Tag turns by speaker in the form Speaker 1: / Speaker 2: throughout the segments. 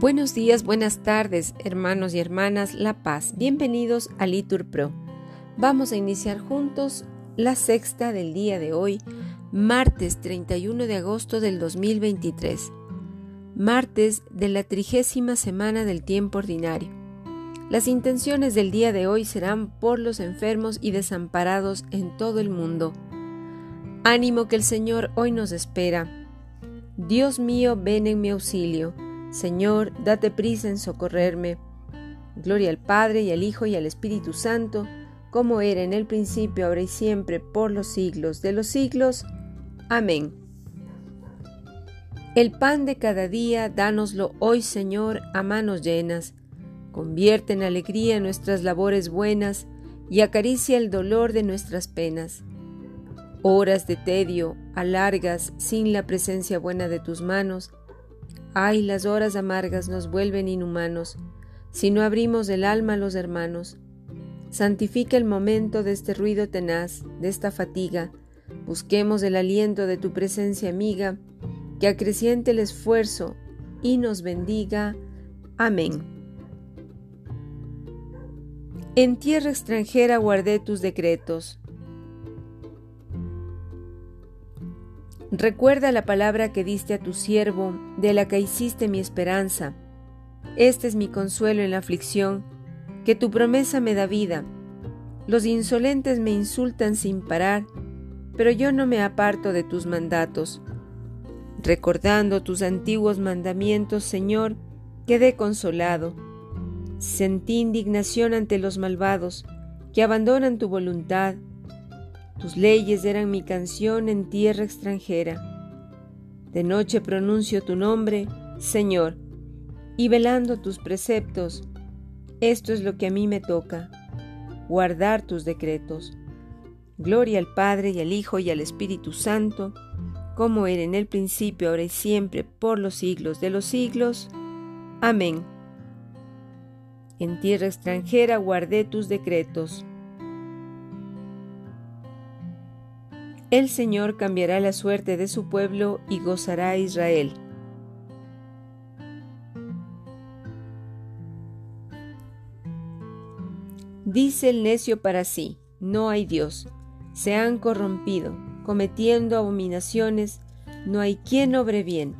Speaker 1: Buenos días, buenas tardes, hermanos y hermanas La Paz. Bienvenidos a Litur Pro. Vamos a iniciar juntos la sexta del día de hoy, martes 31 de agosto del 2023, martes de la trigésima semana del tiempo ordinario. Las intenciones del día de hoy serán por los enfermos y desamparados en todo el mundo. Ánimo que el Señor hoy nos espera. Dios mío, ven en mi auxilio. Señor, date prisa en socorrerme. Gloria al Padre y al Hijo y al Espíritu Santo, como era en el principio, ahora y siempre, por los siglos de los siglos. Amén. El pan de cada día, dánoslo hoy, Señor, a manos llenas. Convierte en alegría nuestras labores buenas y acaricia el dolor de nuestras penas. Horas de tedio, alargas sin la presencia buena de tus manos, Ay, las horas amargas nos vuelven inhumanos, si no abrimos el alma a los hermanos. Santifica el momento de este ruido tenaz, de esta fatiga. Busquemos el aliento de tu presencia amiga, que acreciente el esfuerzo y nos bendiga. Amén. En tierra extranjera guardé tus decretos. Recuerda la palabra que diste a tu siervo, de la que hiciste mi esperanza. Este es mi consuelo en la aflicción, que tu promesa me da vida. Los insolentes me insultan sin parar, pero yo no me aparto de tus mandatos. Recordando tus antiguos mandamientos, Señor, quedé consolado. Sentí indignación ante los malvados, que abandonan tu voluntad tus leyes eran mi canción en tierra extranjera. De noche pronuncio tu nombre, Señor, y velando tus preceptos, esto es lo que a mí me toca, guardar tus decretos. Gloria al Padre y al Hijo y al Espíritu Santo, como era en el principio, ahora y siempre, por los siglos de los siglos. Amén. En tierra extranjera guardé tus decretos. El Señor cambiará la suerte de su pueblo y gozará a Israel. Dice el necio para sí, no hay Dios. Se han corrompido, cometiendo abominaciones, no hay quien obre bien.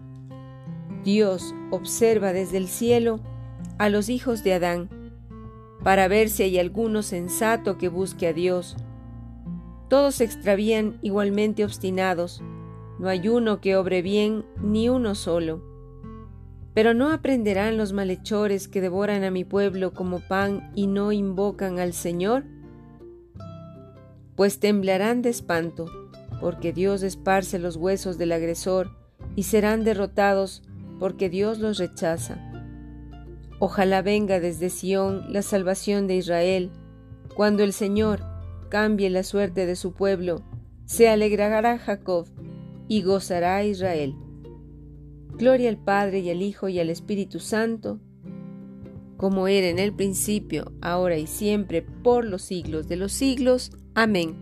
Speaker 1: Dios observa desde el cielo a los hijos de Adán, para ver si hay alguno sensato que busque a Dios todos se extravían igualmente obstinados, no hay uno que obre bien, ni uno solo. Pero no aprenderán los malhechores que devoran a mi pueblo como pan y no invocan al Señor? Pues temblarán de espanto, porque Dios esparce los huesos del agresor, y serán derrotados, porque Dios los rechaza. Ojalá venga desde Sión la salvación de Israel, cuando el Señor, cambie la suerte de su pueblo, se alegrará Jacob y gozará Israel. Gloria al Padre y al Hijo y al Espíritu Santo, como era en el principio, ahora y siempre, por los siglos de los siglos. Amén.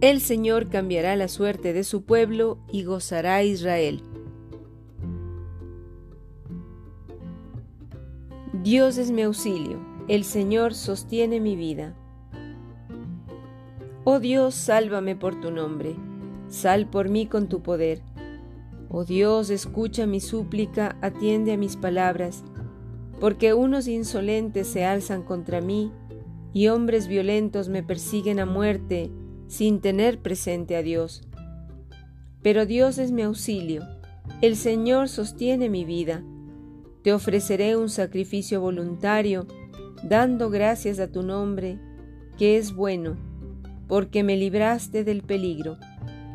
Speaker 1: El Señor cambiará la suerte de su pueblo y gozará Israel. Dios es mi auxilio, el Señor sostiene mi vida. Oh Dios, sálvame por tu nombre, sal por mí con tu poder. Oh Dios, escucha mi súplica, atiende a mis palabras, porque unos insolentes se alzan contra mí y hombres violentos me persiguen a muerte sin tener presente a Dios. Pero Dios es mi auxilio, el Señor sostiene mi vida. Te ofreceré un sacrificio voluntario, dando gracias a tu nombre, que es bueno porque me libraste del peligro,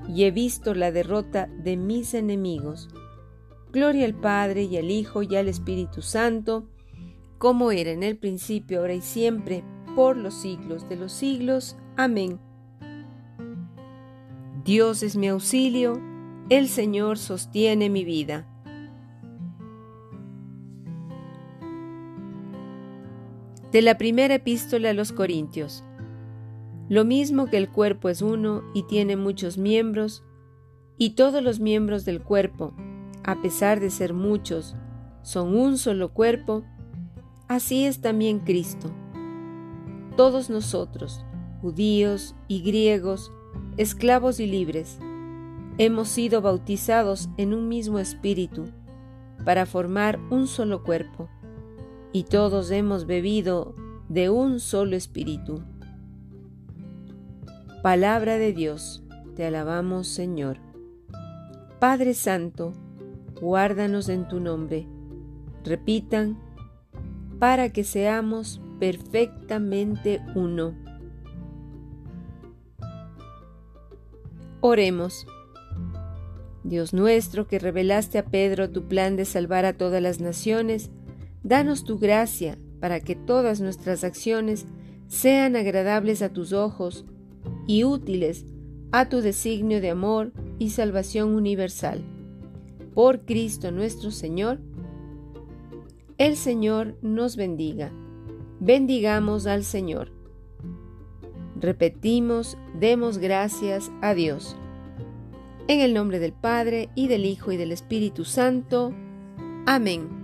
Speaker 1: y he visto la derrota de mis enemigos. Gloria al Padre y al Hijo y al Espíritu Santo, como era en el principio, ahora y siempre, por los siglos de los siglos. Amén. Dios es mi auxilio, el Señor sostiene mi vida. De la primera epístola a los Corintios. Lo mismo que el cuerpo es uno y tiene muchos miembros, y todos los miembros del cuerpo, a pesar de ser muchos, son un solo cuerpo, así es también Cristo. Todos nosotros, judíos y griegos, esclavos y libres, hemos sido bautizados en un mismo espíritu para formar un solo cuerpo, y todos hemos bebido de un solo espíritu. Palabra de Dios, te alabamos Señor. Padre Santo, guárdanos en tu nombre. Repitan, para que seamos perfectamente uno. Oremos. Dios nuestro, que revelaste a Pedro tu plan de salvar a todas las naciones, danos tu gracia para que todas nuestras acciones sean agradables a tus ojos y útiles a tu designio de amor y salvación universal. Por Cristo nuestro Señor. El Señor nos bendiga. Bendigamos al Señor. Repetimos, demos gracias a Dios. En el nombre del Padre, y del Hijo, y del Espíritu Santo. Amén.